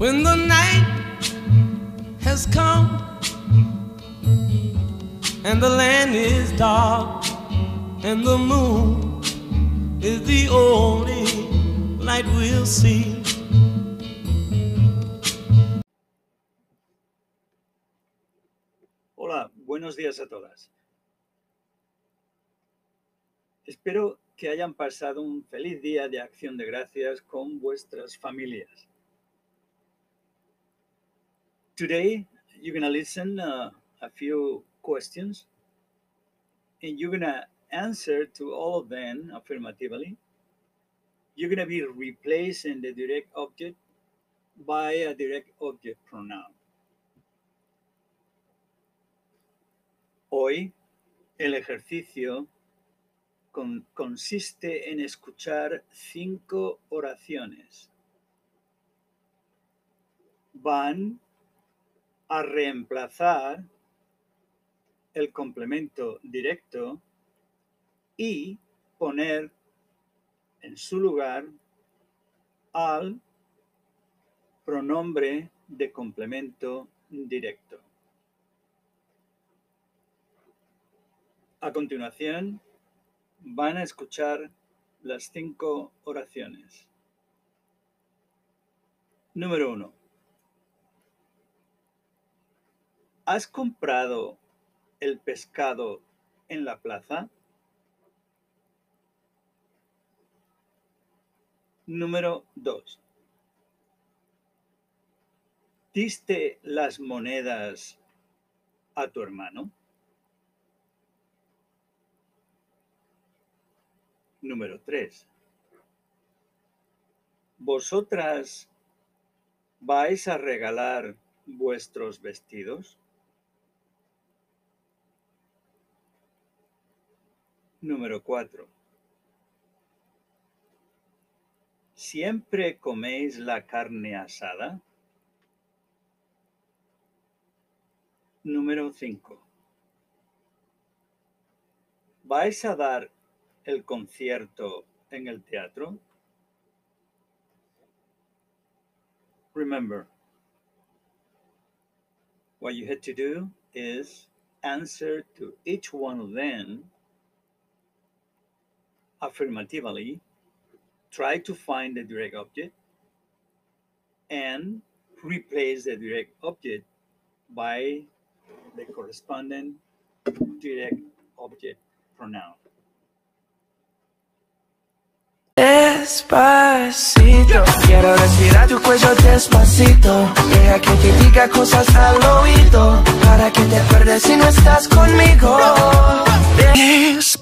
When the night has come and the land is dark and the moon is the only light we'll see. Hola, buenos días a todas. Espero que hayan pasado un feliz día de acción de gracias con vuestras familias. Today, you're going to listen uh, a few questions and you're going to answer to all of them affirmatively. You're going to be replacing the direct object by a direct object pronoun. Hoy, el ejercicio con- consiste en escuchar cinco oraciones. Van a reemplazar el complemento directo y poner en su lugar al pronombre de complemento directo. A continuación, van a escuchar las cinco oraciones. Número uno. ¿Has comprado el pescado en la plaza? Número 2. ¿Diste las monedas a tu hermano? Número 3. ¿Vosotras vais a regalar vuestros vestidos? Número 4. ¿Siempre coméis la carne asada? Número 5. ¿Vais a dar el concierto en el teatro? Remember, what you had to do is answer to each one of them affirmatively, try to find the direct object, and replace the direct object by the corresponding direct object pronoun. Despacito, quiero respirar tu cuello despacito. Deja que te diga cosas al oído, para que te acuerdes si no estás conmigo.